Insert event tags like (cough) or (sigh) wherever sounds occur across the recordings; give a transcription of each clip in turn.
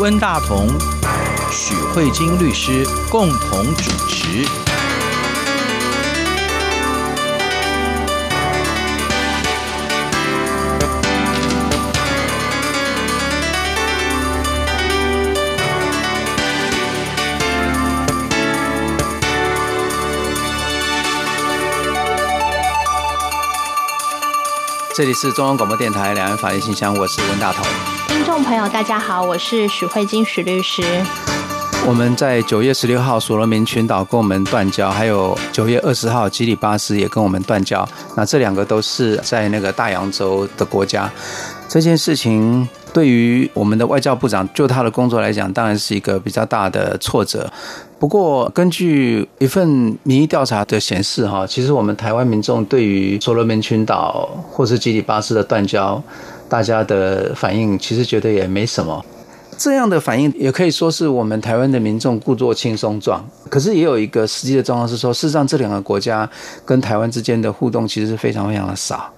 温大同、许慧晶律师共同主持。这里是中央广播电台两岸法律信箱，我是温大同。听众朋友，大家好，我是许慧金许律师。我们在九月十六号所罗门群岛跟我们断交，还有九月二十号吉里巴斯也跟我们断交。那这两个都是在那个大洋洲的国家。这件事情对于我们的外交部长就他的工作来讲，当然是一个比较大的挫折。不过，根据一份民意调查的显示，哈，其实我们台湾民众对于所罗门群岛或是吉里巴斯的断交，大家的反应其实觉得也没什么。这样的反应也可以说是我们台湾的民众故作轻松状。可是也有一个实际的状况是说，事实上这两个国家跟台湾之间的互动其实是非常非常的少。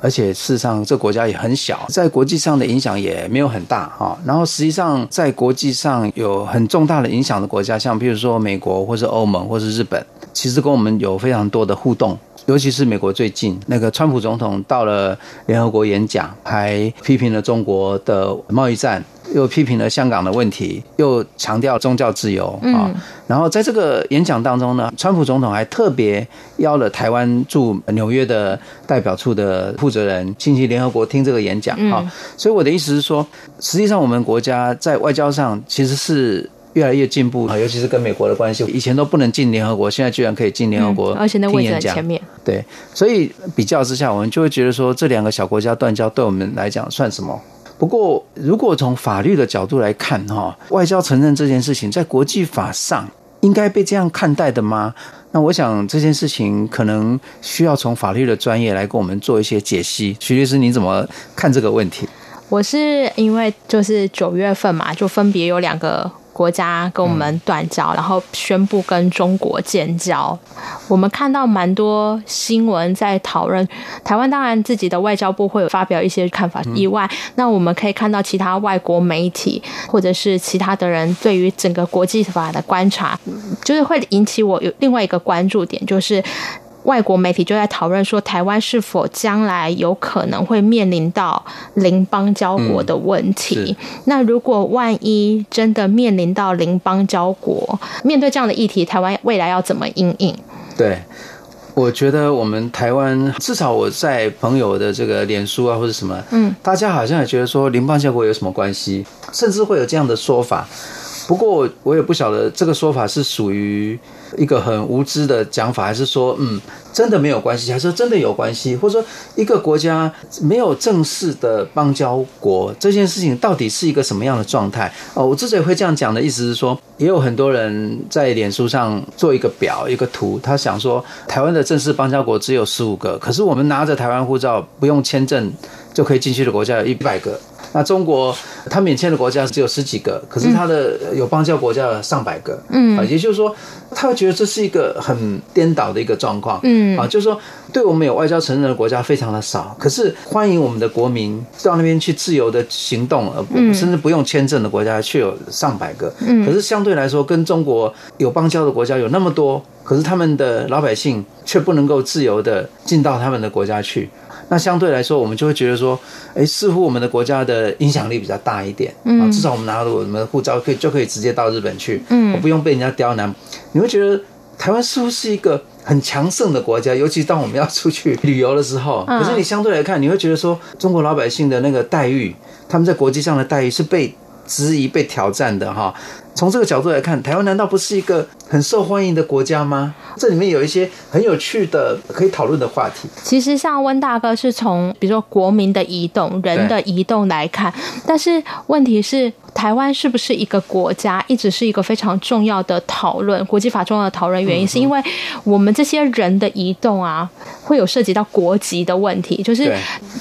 而且事实上，这国家也很小，在国际上的影响也没有很大哈。然后实际上，在国际上有很重大的影响的国家，像比如说美国，或是欧盟，或是日本，其实跟我们有非常多的互动。尤其是美国最近那个川普总统到了联合国演讲，还批评了中国的贸易战。又批评了香港的问题，又强调宗教自由啊。然后在这个演讲当中呢，川普总统还特别邀了台湾驻纽约的代表处的负责人亲戚联合国听这个演讲啊。所以我的意思是说，实际上我们国家在外交上其实是越来越进步啊，尤其是跟美国的关系，以前都不能进联合国，现在居然可以进联合国，而且那位置在前面。对，所以比较之下，我们就会觉得说，这两个小国家断交对我们来讲算什么？不过，如果从法律的角度来看，哈，外交承认这件事情在国际法上应该被这样看待的吗？那我想这件事情可能需要从法律的专业来给我们做一些解析。徐律师，你怎么看这个问题？我是因为就是九月份嘛，就分别有两个。国家跟我们断交，然后宣布跟中国建交。我们看到蛮多新闻在讨论台湾，当然自己的外交部会有发表一些看法以外，那我们可以看到其他外国媒体或者是其他的人对于整个国际法的观察，就是会引起我有另外一个关注点，就是。外国媒体就在讨论说，台湾是否将来有可能会面临到邻邦交国的问题？嗯、那如果万一真的面临到邻邦交国，面对这样的议题，台湾未来要怎么应应？对，我觉得我们台湾至少我在朋友的这个脸书啊或者什么，嗯，大家好像也觉得说邻邦交国有什么关系，甚至会有这样的说法。不过我也不晓得这个说法是属于一个很无知的讲法，还是说，嗯，真的没有关系，还是说真的有关系？或者说，一个国家没有正式的邦交国这件事情，到底是一个什么样的状态？哦，我之所以会这样讲的意思是说，也有很多人在脸书上做一个表、一个图，他想说，台湾的正式邦交国只有十五个，可是我们拿着台湾护照不用签证就可以进去的国家有一百个。那中国，它免签的国家只有十几个，可是它的有邦交国家有上百个，嗯，啊，也就是说，他会觉得这是一个很颠倒的一个状况，嗯，啊，就是说，对我们有外交承认的国家非常的少，可是欢迎我们的国民到那边去自由的行动，而不甚至不用签证的国家却有上百个，嗯，可是相对来说，跟中国有邦交的国家有那么多，可是他们的老百姓却不能够自由的进到他们的国家去。那相对来说，我们就会觉得说，哎，似乎我们的国家的影响力比较大一点，啊，至少我们拿了我们的护照，可以就可以直接到日本去，嗯，我不用被人家刁难。你会觉得台湾似乎是一个很强盛的国家，尤其当我们要出去旅游的时候。可是你相对来看，你会觉得说，中国老百姓的那个待遇，他们在国际上的待遇是被质疑、被挑战的，哈。从这个角度来看，台湾难道不是一个很受欢迎的国家吗？这里面有一些很有趣的可以讨论的话题。其实，像温大哥是从比如说国民的移动、人的移动来看，但是问题是。台湾是不是一个国家，一直是一个非常重要的讨论，国际法重要的讨论原因，是因为我们这些人的移动啊，会有涉及到国籍的问题。就是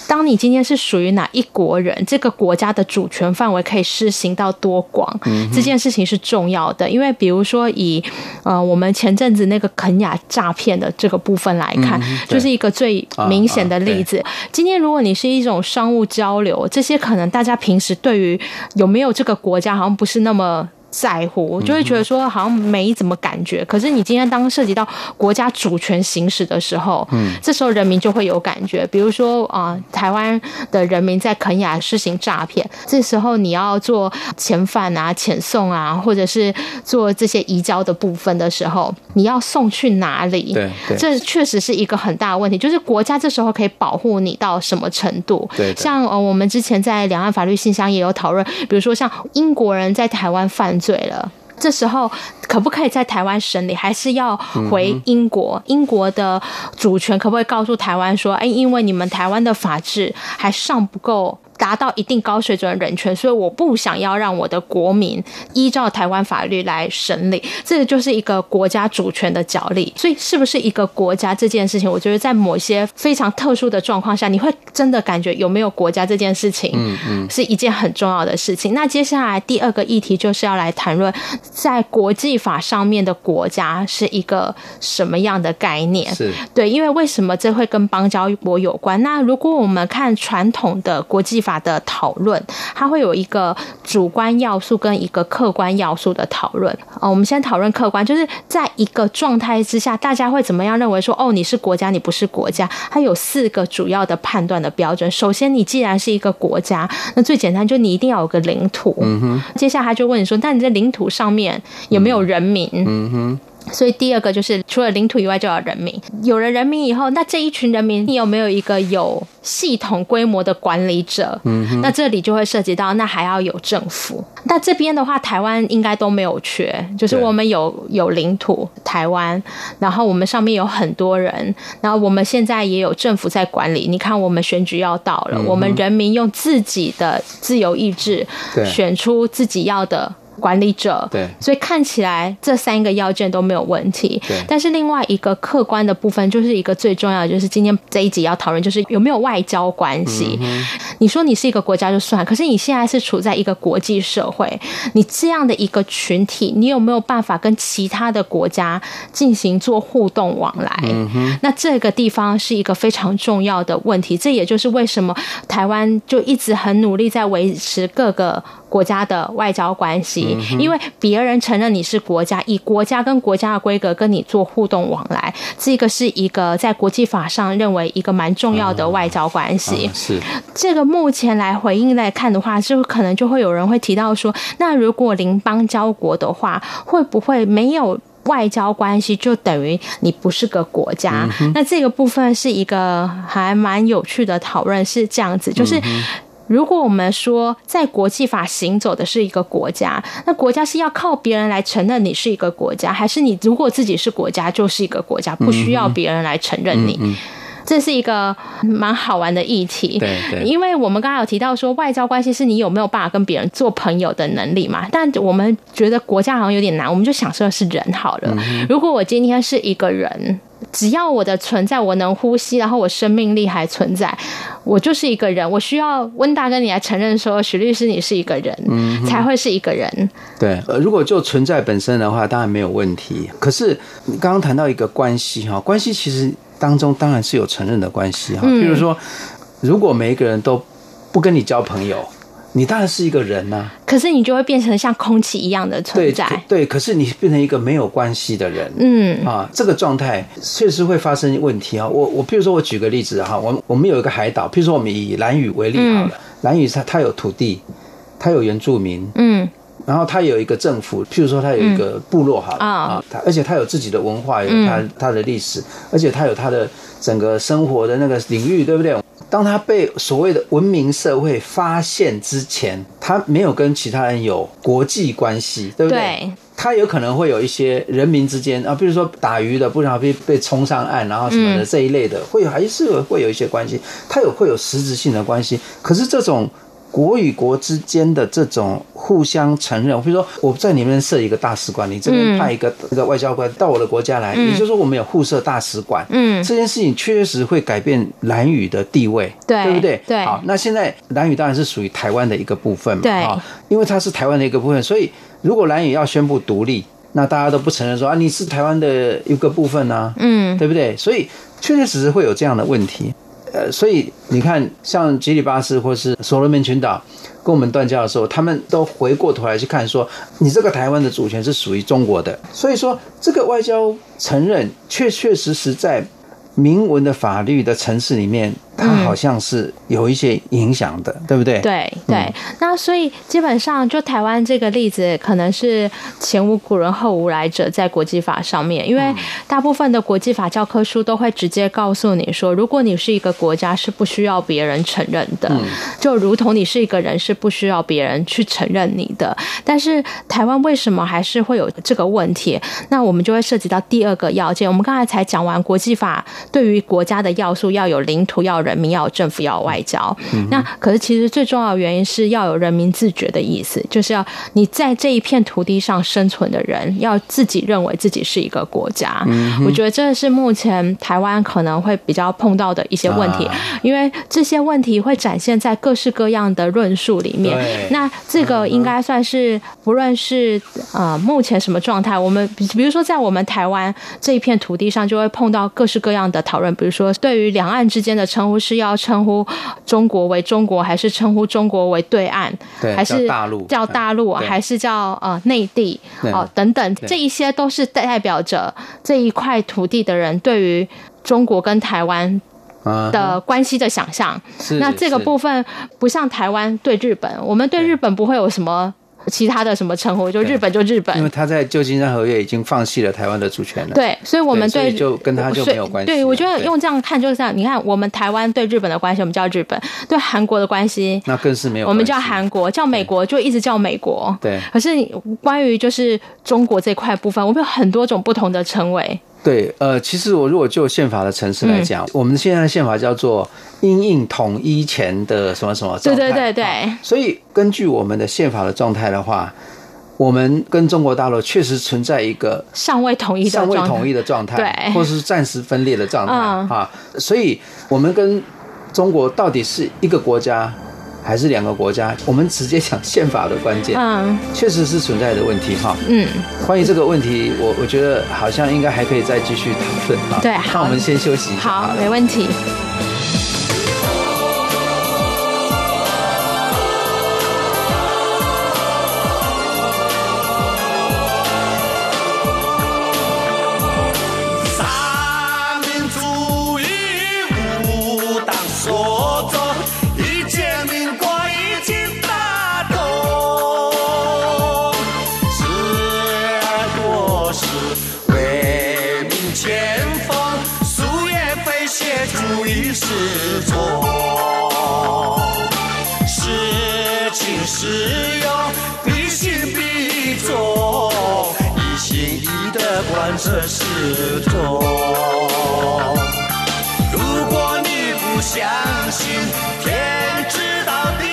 当你今天是属于哪一国人，这个国家的主权范围可以施行到多广，这件事情是重要的。因为比如说以呃我们前阵子那个肯雅诈骗的这个部分来看，就是一个最明显的例子。今天如果你是一种商务交流，这些可能大家平时对于有没有这个个国家好像不是那么。在乎，我就会觉得说好像没怎么感觉。可是你今天当涉及到国家主权行使的时候，嗯，这时候人民就会有感觉。比如说啊、呃，台湾的人民在肯雅施行诈骗，这时候你要做遣返啊、遣送啊，或者是做这些移交的部分的时候，你要送去哪里？对，对，这确实是一个很大的问题。就是国家这时候可以保护你到什么程度？对，像呃，我们之前在两岸法律信箱也有讨论，比如说像英国人在台湾犯。罪了，这时候可不可以在台湾审理？还是要回英国？英国的主权可不可以告诉台湾说：“哎，因为你们台湾的法制还尚不够。”达到一定高水准的人权，所以我不想要让我的国民依照台湾法律来审理，这个就是一个国家主权的角力。所以，是不是一个国家这件事情，我觉得在某些非常特殊的状况下，你会真的感觉有没有国家这件事情，嗯嗯，是一件很重要的事情。那接下来第二个议题就是要来谈论，在国际法上面的国家是一个什么样的概念？是对，因为为什么这会跟邦交国有关？那如果我们看传统的国际法的讨论，它会有一个主观要素跟一个客观要素的讨论。哦，我们先讨论客观，就是在一个状态之下，大家会怎么样认为说，哦，你是国家，你不是国家？它有四个主要的判断的标准。首先，你既然是一个国家，那最简单就你一定要有个领土。嗯哼。接下来他就问你说，那你在领土上面有没有人民？嗯哼。所以第二个就是除了领土以外，就要人民。有了人民以后，那这一群人民，你有没有一个有系统规模的管理者？嗯哼，那这里就会涉及到，那还要有政府。那这边的话，台湾应该都没有缺，就是我们有有领土台湾，然后我们上面有很多人，然后我们现在也有政府在管理。你看，我们选举要到了，我们人民用自己的自由意志选出自己要的。管理者，对，所以看起来这三个要件都没有问题。对，但是另外一个客观的部分，就是一个最重要的，就是今天这一集要讨论，就是有没有外交关系。嗯。你说你是一个国家就算，可是你现在是处在一个国际社会，你这样的一个群体，你有没有办法跟其他的国家进行做互动往来？嗯。那这个地方是一个非常重要的问题。这也就是为什么台湾就一直很努力在维持各个。国家的外交关系，因为别人承认你是国家，以国家跟国家的规格跟你做互动往来，这个是一个在国际法上认为一个蛮重要的外交关系。是这个目前来回应来看的话，就可能就会有人会提到说，那如果邻邦交国的话，会不会没有外交关系就等于你不是个国家？那这个部分是一个还蛮有趣的讨论，是这样子，就是。如果我们说在国际法行走的是一个国家，那国家是要靠别人来承认你是一个国家，还是你如果自己是国家就是一个国家，不需要别人来承认你？嗯嗯嗯、这是一个蛮好玩的议题。对对，因为我们刚刚有提到说外交关系是你有没有办法跟别人做朋友的能力嘛？但我们觉得国家好像有点难，我们就想说的是人好了。嗯、如果我今天是一个人。只要我的存在，我能呼吸，然后我生命力还存在，我就是一个人。我需要温大哥你来承认说，许律师你是一个人，嗯，才会是一个人。对，呃，如果就存在本身的话，当然没有问题。可是你刚刚谈到一个关系哈，关系其实当中当然是有承认的关系哈。比如说，如果每一个人都不跟你交朋友。你当然是一个人呐、啊，可是你就会变成像空气一样的存在。对，对，可是你变成一个没有关系的人，嗯啊，这个状态确实会发生问题啊。我我譬如说，我举个例子哈，我我们有一个海岛，譬如说我们以兰屿为例好了，兰屿它它有土地，它有原住民，嗯，然后它有一个政府，譬如说它有一个部落好了啊，它而且它有自己的文化，有它它的历史，而且它有它的整个生活的那个领域，对不对？当他被所谓的文明社会发现之前，他没有跟其他人有国际关系，对不对？对。他有可能会有一些人民之间啊，比如说打鱼的不然被被冲上岸，然后什么的这一类的，会有还是会有一些关系，他有会有实质性的关系。可是这种。国与国之间的这种互相承认，比如说我在里面设一个大使馆，你这边派一个一个外交官到我的国家来，也就是说我们有互设大使馆。嗯，这件事情确实会改变兰屿的地位，对，对不对？对。好，那现在兰屿当然是属于台湾的一个部分嘛，对，因为它是台湾的一个部分，所以如果兰屿要宣布独立，那大家都不承认说啊，你是台湾的一个部分啊，嗯，对不对？所以确确实实会有这样的问题。呃，所以你看，像吉里巴斯或是所罗门群岛跟我们断交的时候，他们都回过头来去看说，你这个台湾的主权是属于中国的。所以说，这个外交承认确确实实在明文的法律的层次里面。它好像是有一些影响的，嗯、对不对？对对、嗯，那所以基本上就台湾这个例子，可能是前无古人后无来者，在国际法上面，因为大部分的国际法教科书都会直接告诉你说，如果你是一个国家，是不需要别人承认的，嗯、就如同你是一个人，是不需要别人去承认你的。但是台湾为什么还是会有这个问题？那我们就会涉及到第二个要件。我们刚才才讲完国际法对于国家的要素，要有领土，要有人民要有政府，要有外交。嗯、那可是其实最重要的原因是要有人民自觉的意思，就是要你在这一片土地上生存的人，要自己认为自己是一个国家。嗯、我觉得这是目前台湾可能会比较碰到的一些问题，啊、因为这些问题会展现在各式各样的论述里面。那这个应该算是不论是呃目前什么状态，我们比比如说在我们台湾这一片土地上，就会碰到各式各样的讨论，比如说对于两岸之间的称呼。是要称呼中国为中国，还是称呼中国为对岸？对，还是大陆？叫大陆，还是叫呃内地？哦，等等，这一些都是代表着这一块土地的人对于中国跟台湾的关系的想象。Uh-huh. 那这个部分不像台湾对日本，我们对日本不会有什么。其他的什么称呼，就日本就日本，因为他在旧金山合约已经放弃了台湾的主权了。对，所以我们对，对就跟他就没有关系。对，我觉得用这样看就是这样。你看，我们台湾对日本的关系，我们叫日本；对韩国的关系，那更是没有关系。我们叫韩国，叫美国就一直叫美国。对。可是关于就是中国这块部分，我们有很多种不同的称谓。对，呃，其实我如果就宪法的层次来讲，嗯，我们现在的宪法叫做因应统一前的什么什么状态。对对对对。所以根据我们的宪法的状态的话，我们跟中国大陆确实存在一个尚未统一的尚未统一的状态，对，或是暂时分裂的状态啊，嗯。所以，我们跟中国到底是一个国家，还是两个国家？我们直接讲宪法的关键，嗯，确实是存在的问题哈。嗯，关于这个问题，我我觉得好像应该还可以再继续讨论哈。对，那我们先休息一下。好，没问题。管这是中，如果你不相信，天知道，地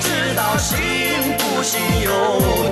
知道，信不信由你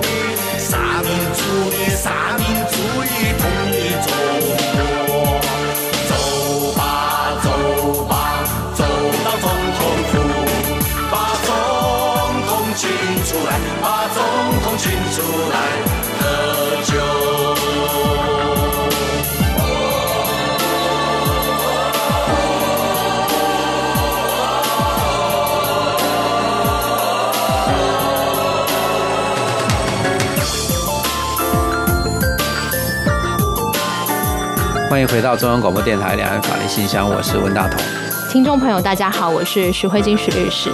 欢迎回到中央广播电台两岸法律信箱，我是温大同。听众朋友，大家好，我是徐慧金许律师。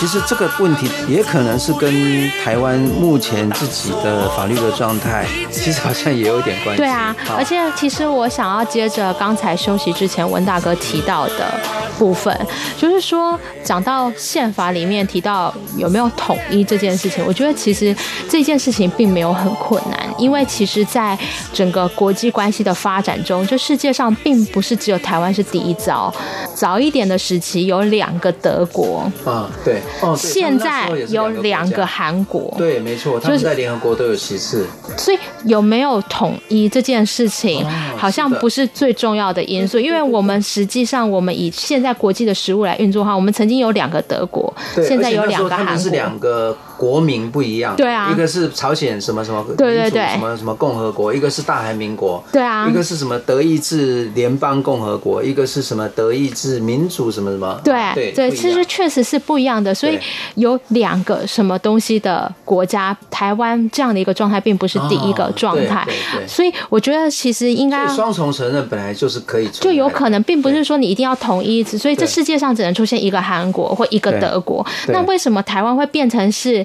其实这个问题也可能是跟台湾目前自己的法律的状态，其实好像也有点关系。对啊，而且其实我想要接着刚才休息之前文大哥提到的部分，就是说讲到宪法里面提到有没有统一这件事情，我觉得其实这件事情并没有很困难，因为其实在整个国际关系的发展中，就世界上并不是只有台湾是第一遭，早一。点的时期有两个德国，啊，对，哦，现在有两两个韩国，对，没错，他们在联合国都有席次。所以有没有统一这件事情，哦好像不是最重要的因素，因为我们实际上我们以现在国际的食物来运作的话，我们曾经有两个德国，现在有两个韩国。两。个国名不一样，对啊。一个是朝鲜什么什么对对对。什么什么共和国，一个是大韩民国，对啊。一个是什么德意志联邦共和国，一个是什么德意志民主什么什么，对对其实确实是不一样的，所以有两个什么东西的国家，台湾这样的一个状态并不是第一个状态。所以我觉得其实应该双重承认本来就是可以就有可能，并不是说你一定要统一，所以这世界上只能出现一个韩国或一个德国。那为什么台湾会变成是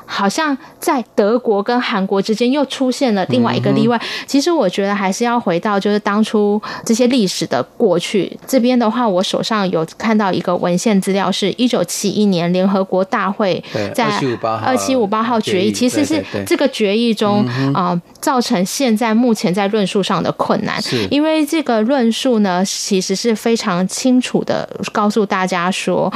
好像在德国跟韩国之间又出现了另外一个例外？嗯其实我觉得还是要回到就是当初这些历史的过去。这边的话，我手上有看到一个文献资料，是一九七一年联合国大会对在2758号二七五八号决议，其实是这个决议中啊、呃造成现在目前在论述上的困难。是因为这个论述呢，其实是非常清楚的告诉大家说，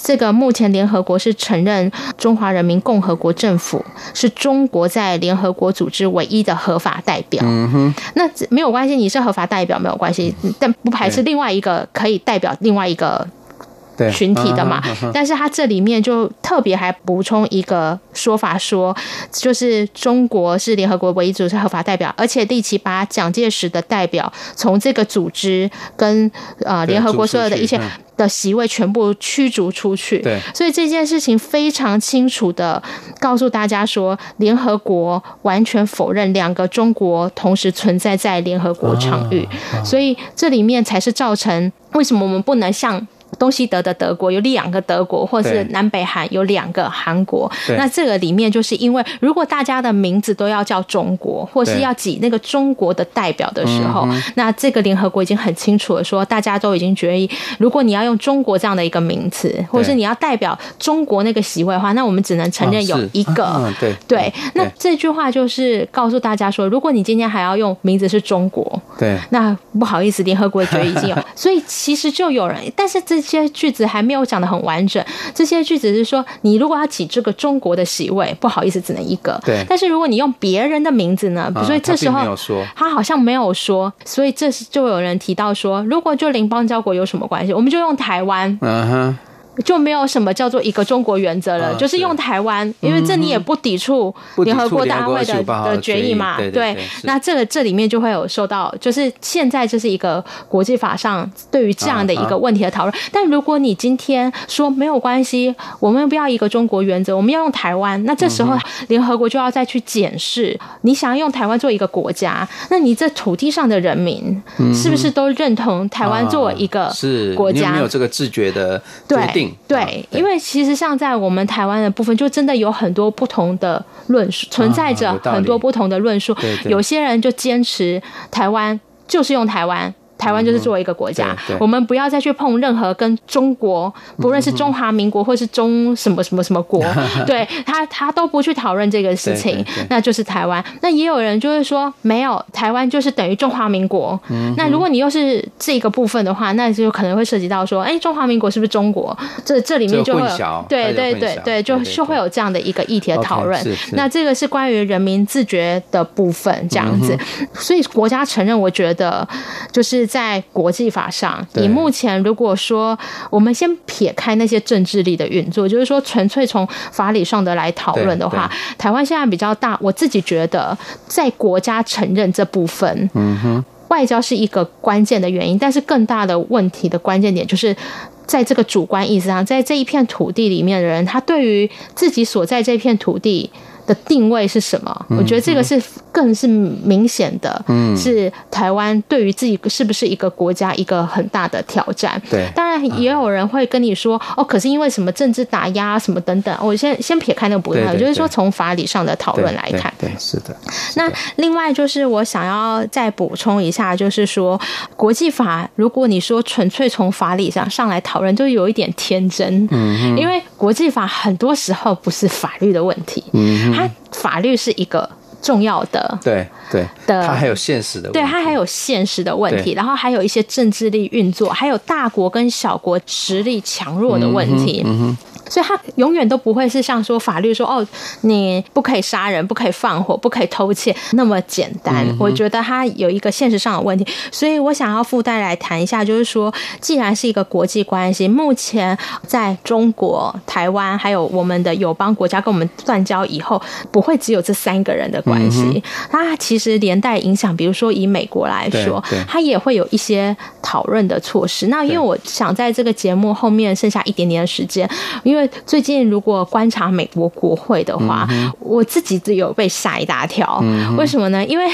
这个目前联合国是承认中华人民共和国政府是中国在联合国组织唯一的合法代表。嗯哼，那没有关系，你是合法代表没有关系，但不排斥另外一个可以代表另外一个对群体的嘛。但是他这里面就特别还补充一个说法说，就是中国是联合国唯一组织合法代表，而且立即把蒋介石的代表从这个组织跟呃联合国所有的一些逐出去的席位全部驱逐出去。对所以这件事情非常清楚的告诉大家说，联合国完全否认两个中国同时存在在联合国场域，哦所以这里面才是造成为什么我们不能像。东西德的德国有两个德国，或是南北韩有两个韩国。那这个里面就是因为，如果大家的名字都要叫中国，或是要挤那个中国的代表的时候，那这个联合国已经很清楚了说，大家都已经决议，如果你要用中国这样的一个名词，或是你要代表中国那个席位的话，那我们只能承认有一个。对对，那对。这句话就是告诉大家说，如果你今天还要用名字是中国，对。那不好意思，联合国决议已经有，所以其实就有人，但是这些句子还没有讲得很完整。这些句子是说，你如果要起这个中国的席位，不好意思，只能一个。对但是如果你用别人的名字呢？啊所以这时候他好像没有说，所以这是就有人提到说，如果就邻邦交国有什么关系？我们就用台湾。嗯哼，就没有什么叫做一个中国原则了，啊就是用台湾，因为这你也不抵触联合国大会的联合国258号的的决议嘛，对那这个这里面就会有受到，就是现在这是一个国际法上对于这样的一个问题的讨论。但如果你今天说没有关系，我们不要一个中国原则，我们要用台湾，那这时候联合国就要再去检视，你想要用台湾做一个国家，那你这土地上的人民是不是都认同台湾作为一个啊是国家？没有这个自觉的决定？对，啊因为其实像在我们台湾的部分，就真的有很多不同的论述，存在着很多不同的论述。有些人就坚持台湾就是用台湾。台湾就是作为一个国家，我们不要再去碰任何跟中国，不论是中华民国或是中什么什么什么国，(laughs) 对他他都不去讨论这个事情那就是台湾。那也有人就是说，没有台湾就是等于中华民国。那如果你又是这个部分的话，那就可能会涉及到说，哎，中华民国是不是中国？这这里面就会有对对对对，就就会有这样的一个议题的讨论。那这个是关于人民自觉的部分，这样子。所以国家承认，我觉得就是在国际法上，对以目前如果说我们先撇开那些政治力的运作，就是说纯粹从法理上的来讨论的话，台湾现在比较大，我自己觉得在国家承认这部分，嗯哼，外交是一个关键的原因，但是更大的问题的关键点就是。在这个主观意识上，在这一片土地里面的人，他对于自己所在这片土地的定位是什么？我觉得这个是更是明显的，是台湾对于自己是不是一个国家一个很大的挑战。对，当然也有人会跟你说，哦，可是因为什么政治打压什么等等，我先先撇开那个部分，就是说从法理上的讨论来看，对，是的。那另外就是我想要再补充一下，就是说国际法，如果你说纯粹从法理上上来讨论，就有一点天真，嗯，因为国际法很多时候不是法律的问题，嗯，它法律是一个重要的，对对。的，它还有现实的问题，对，它还有现实的问题，然后还有一些政治力运作，还有大国跟小国实力强弱的问题，嗯所以他永远都不会是像说法律说哦，你不可以杀人，不可以放火，不可以偷窃那么简单。嗯、我觉得他有一个现实上的问题，所以我想要附带来谈一下，就是说，既然是一个国际关系，目前在中国、台湾还有我们的友邦国家跟我们断交以后，不会只有这三个人的关系，它、嗯、其实连带影响，比如说以美国来说，它也会有一些讨论的措施。那因为我想在这个节目后面剩下一点点的时间，因为最近如果观察美国国会的话，嗯、我自己都有被吓一大跳。嗯、为什么呢？因为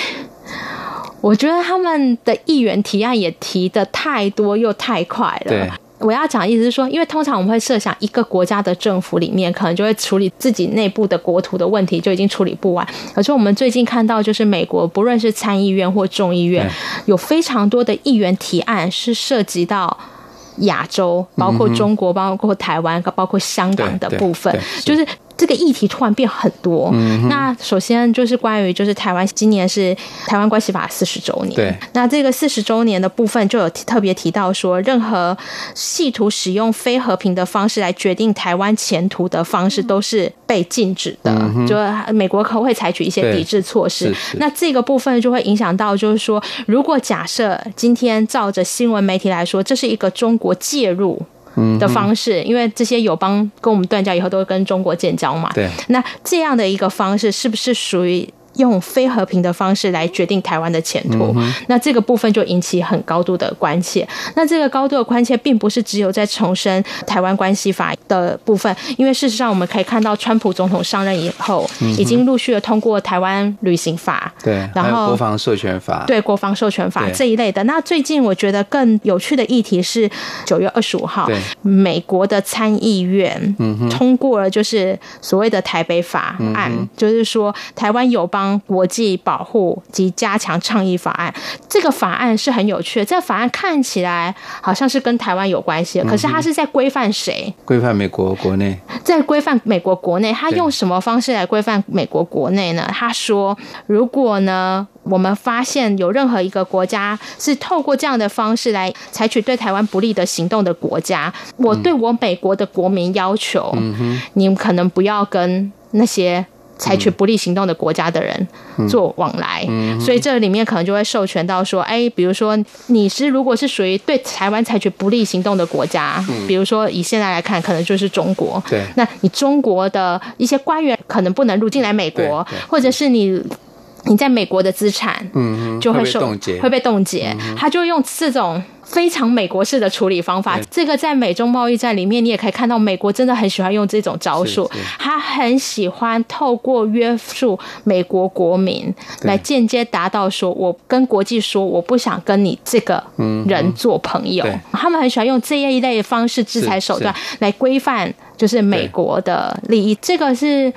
(laughs) 我觉得他们的议员提案也提的太多又太快了。我要讲的意思是说，因为通常我们会设想一个国家的政府里面，可能就会处理自己内部的国土的问题，就已经处理不完。可是我们最近看到，就是美国不论是参议院或众议院，有非常多的议员提案是涉及到亚洲，包括中国、包括台湾、包括香港的部分，就是。这个议题突然变很多。嗯、那首先就是关于就是台湾今年是台湾关系法四十周年。对。那这个四十周年的部分就有特别提到说，任何企图使用非和平的方式来决定台湾前途的方式都是被禁止的。嗯、就美国可能会采取一些抵制措施。那这个部分就会影响到，就是说，如果假设今天照着新闻媒体来说，这是一个中国介入。的方式，因为这些友邦跟我们断交以后，都会跟中国建交嘛。对。那这样的一个方式，是不是属于？用非和平的方式来决定台湾的前途，嗯，那这个部分就引起很高度的关切。那这个高度的关切，并不是只有在重申台湾关系法的部分，因为事实上我们可以看到，川普总统上任以后，已经陆续的通过台湾旅行法，对，然后国防授权法，对国防授权法这一类的。那最近我觉得更有趣的议题是九月二十五号，美国的参议院通过了就是所谓的台北法案，嗯，就是说台湾友邦。国际保护及加强倡议法案，这个法案是很有趣的。这个法案看起来好像是跟台湾有关系的，可是它是在规范谁？规范美国国内。在规范美国国内，他用什么方式来规范美国国内呢？他说，如果呢，我们发现有任何一个国家是透过这样的方式来采取对台湾不利的行动的国家，我对我美国的国民要求，嗯，你们可能不要跟那些。采取不利行动的国家的人做往来，嗯。嗯、所以这里面可能就会授权到说，哎，比如说你是如果是属于对台湾采取不利行动的国家，嗯、比如说以现在来看，可能就是中国。对，那你中国的一些官员可能不能入境来美国，或者是你你在美国的资产，嗯，就会受会被冻结，会被冻结，嗯、他就用这种。非常美国式的处理方法，这个在美中贸易战里面，你也可以看到，美国真的很喜欢用这种招数，他很喜欢透过约束美国国民来间接达到说，我跟国际说，我不想跟你这个人做朋友。他们很喜欢用这一类的方式制裁手段来规范，就是美国的利益。这个是。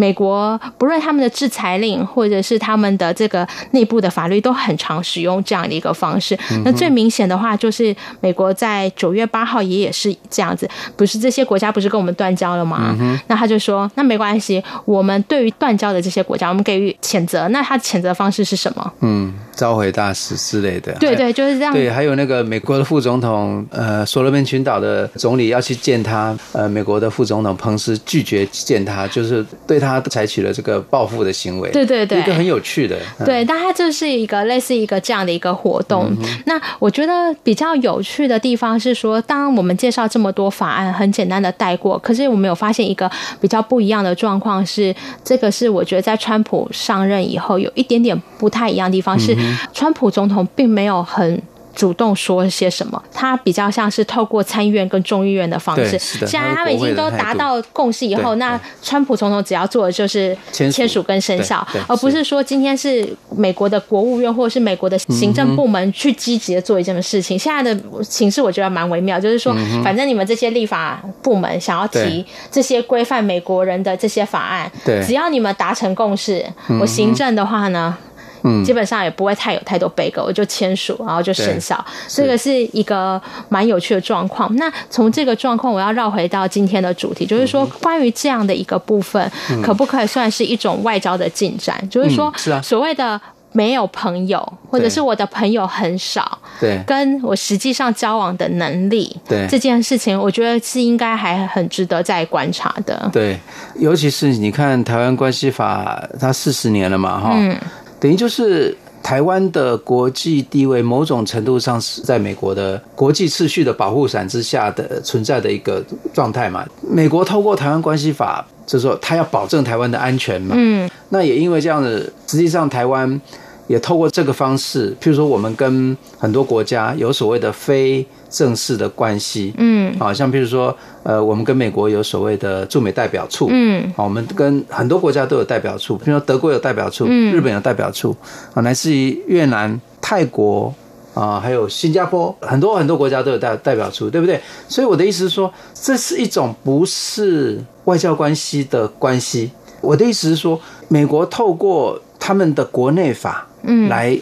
美国不论他们的制裁令，或者是他们的这个内部的法律，都很常使用这样的一个方式。那最明显的话，就是美国在九月八号也也是这样子，不是这些国家不是跟我们断交了吗？那他就说，那没关系，我们对于断交的这些国家，我们给予谴责。那他谴责方式是什么？嗯，召回大使之类的。对对，就是这样。对，还有那个美国的副总统，呃，所罗门群岛的总理要去见他，呃，美国的副总统彭斯拒绝见他，就是对他。他采取了这个报复的行为，对对对，一个很有趣的，对，但他就是一个类似一个这样的一个活动。嗯、那我觉得比较有趣的地方是说，当我们介绍这么多法案，很简单的带过，可是我们有发现一个比较不一样的状况是，这个是我觉得在川普上任以后有一点点不太一样的地方是，川普总统并没有很。主动说些什么？他比较像是透过参议院跟众议院的方式。既然他们已经都达到共识以后，那川普总统只要做的就是签署跟生效，而不是说今天是美国的国务院或者是美国的行政部门去积极的做一件事情。现在的形势我觉得蛮微妙，就是说，反正你们这些立法部门想要提这些规范美国人的这些法案，只要你们达成共识，我行政的话呢？嗯，基本上也不会太有太多背锅，我就签署，然后就生效。这个是一个蛮有趣的状况。那从这个状况，我要绕回到今天的主题，就是说关于这样的一个部分，可不可以算是一种外交的进展？就是说，是啊。所谓的没有朋友，或者是我的朋友很少，对，跟我实际上交往的能力，对。这件事情，我觉得是应该还很值得再观察的。对，尤其是你看台湾关系法，它四十年了嘛，哈、嗯，等于就是台湾的国际地位，某种程度上是在美国的国际秩序的保护伞之下的存在的一个状态嘛。美国透过台湾关系法。就是说，他要保证台湾的安全嘛。嗯。那也因为这样子，实际上台湾也透过这个方式，譬如说，我们跟很多国家有所谓的非正式的关系。嗯。好像譬如说，呃，我们跟美国有所谓的驻美代表处。嗯。好，我们跟很多国家都有代表处，譬如说德国有代表处，日本有代表处，啊，来自于越南、泰国。啊，还有新加坡，很多很多国家都有代代表处，对不对？所以我的意思是说，这是一种不是外交关系的关系。我的意思是说，美国透过他们的国内法，嗯，来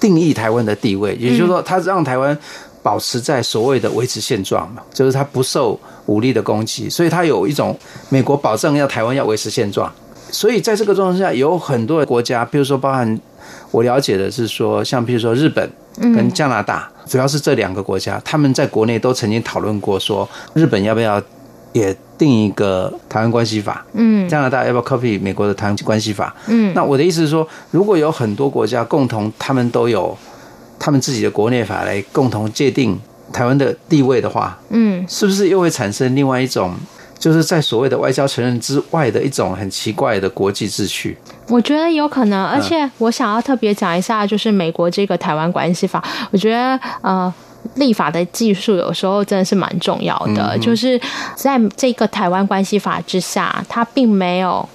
定义台湾的地位，也就是说，他让台湾保持在所谓的维持现状嘛，就是他不受武力的攻击，所以他有一种美国保证要台湾要维持现状。所以在这个状况下，有很多的国家，比如说包含我了解的是说，像比如说日本。跟加拿大，主要是这两个国家，他们在国内都曾经讨论过，说日本要不要也定一个台湾关系法？嗯，加拿大要不要 copy 美国的台湾关系法？嗯，那我的意思是说，如果有很多国家共同，他们都有他们自己的国内法来共同界定台湾的地位的话，嗯，是不是又会产生另外一种？就是在所谓的外交承认之外的一种很奇怪的国际秩序，我觉得有可能，而且我想要特别讲一下，就是美国这个台湾关系法，我觉得呃，立法的技术有时候真的是蛮重要的，就是在这个台湾关系法之下，它并没有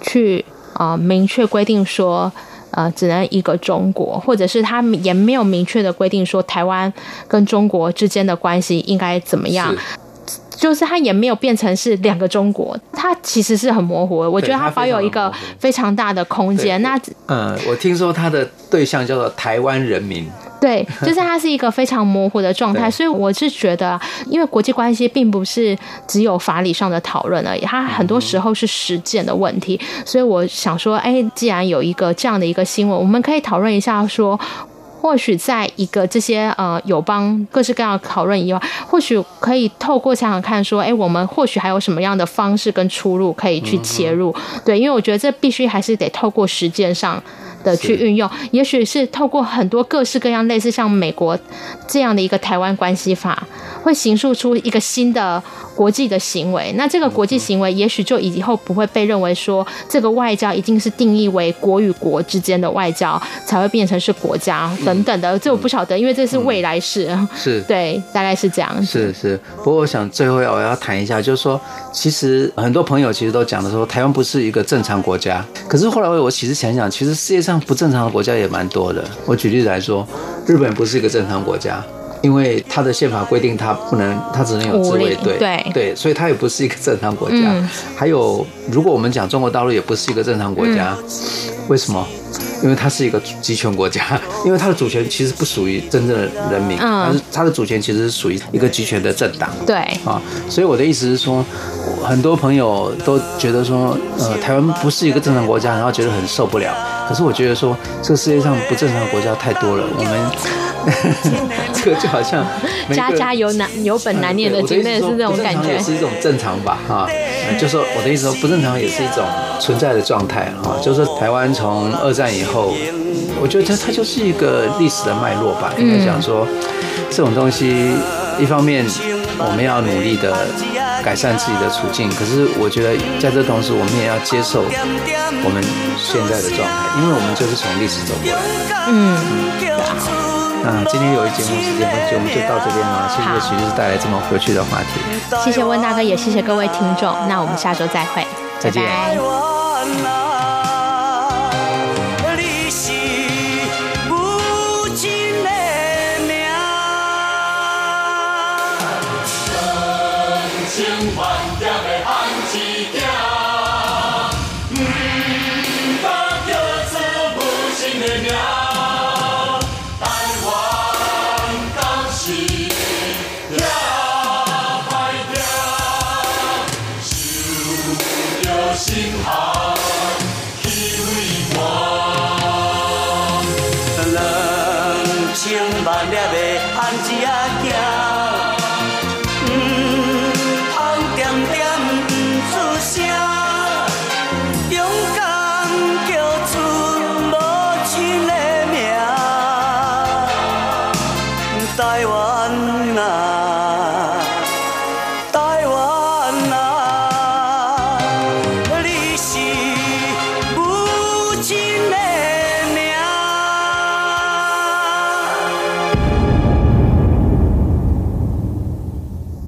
去呃明确规定说呃只能一个中国，或者是它也没有明确的规定说台湾跟中国之间的关系应该怎么样。就是它也没有变成是两个中国，它其实是很模糊的。我觉得它保有一个非常大的空间。那嗯，我听说它的对象叫做台湾人民。对，(laughs) 就是它是一个非常模糊的状态。所以我是觉得，因为国际关系并不是只有法理上的讨论而已，它很多时候是实践的问题。所以我想说，哎，既然有一个这样的一个新闻，我们可以讨论一下说。或许在一个这些呃友邦各式各样的讨论以外，或许可以透过想想看，说，哎，我们或许还有什么样的方式跟出路可以去切入？对，因为我觉得这必须还是得透过实践上的去运用，也许是透过很多各式各样类似像美国这样的一个台湾关系法，会形塑出一个新的国际的行为。那这个国际行为，也许就以后不会被认为说这个外交一定是定义为国与国之间的外交，才会变成是国家等等的。这我不晓得，因为这是未来式。是对，大概是这样。是是。不过我想最后要我要谈一下，就是说，其实很多朋友其实都讲的说，台湾不是一个正常国家。可是后来我其实想想，其实世界上不正常的国家也蛮多的。我举例子来说，日本不是一个正常国家，因为它的宪法规定它不能，它只能有自卫队，对对，所以它也不是一个正常国家。嗯、还有，如果我们讲中国大陆也不是一个正常国家，嗯、为什么？因为它是一个集权国家，(laughs) 因为它的主权其实不属于真正的人民，嗯，它是它的主权其实是属于一个集权的政党，对啊，所以我的意思是说，很多朋友都觉得说，呃，台湾不是一个正常国家，然后觉得很受不了。可是我觉得说，这个世界上不正常的国家太多了，我们 (laughs) 这个就好像家家有难有本难念的经，那也是这种感觉，也是一种正常吧，哈。就说我的意思说，不正常也是一种存在的状态哈。就是说，台湾从二战以后，我觉得它它就是一个历史的脉络吧。应该讲说，这种东西，一方面我们要努力的改善自己的处境，可是我觉得在这同时，我们也要接受我们现在的状态，因为我们就是从历史走过来的。嗯，对啊。那今天由于节目时间关系，我们就到这边了。谢谢徐律师带来这么有趣的话题。谢谢温大哥，也谢谢各位听众。那我们下周再会，再见。拜拜。心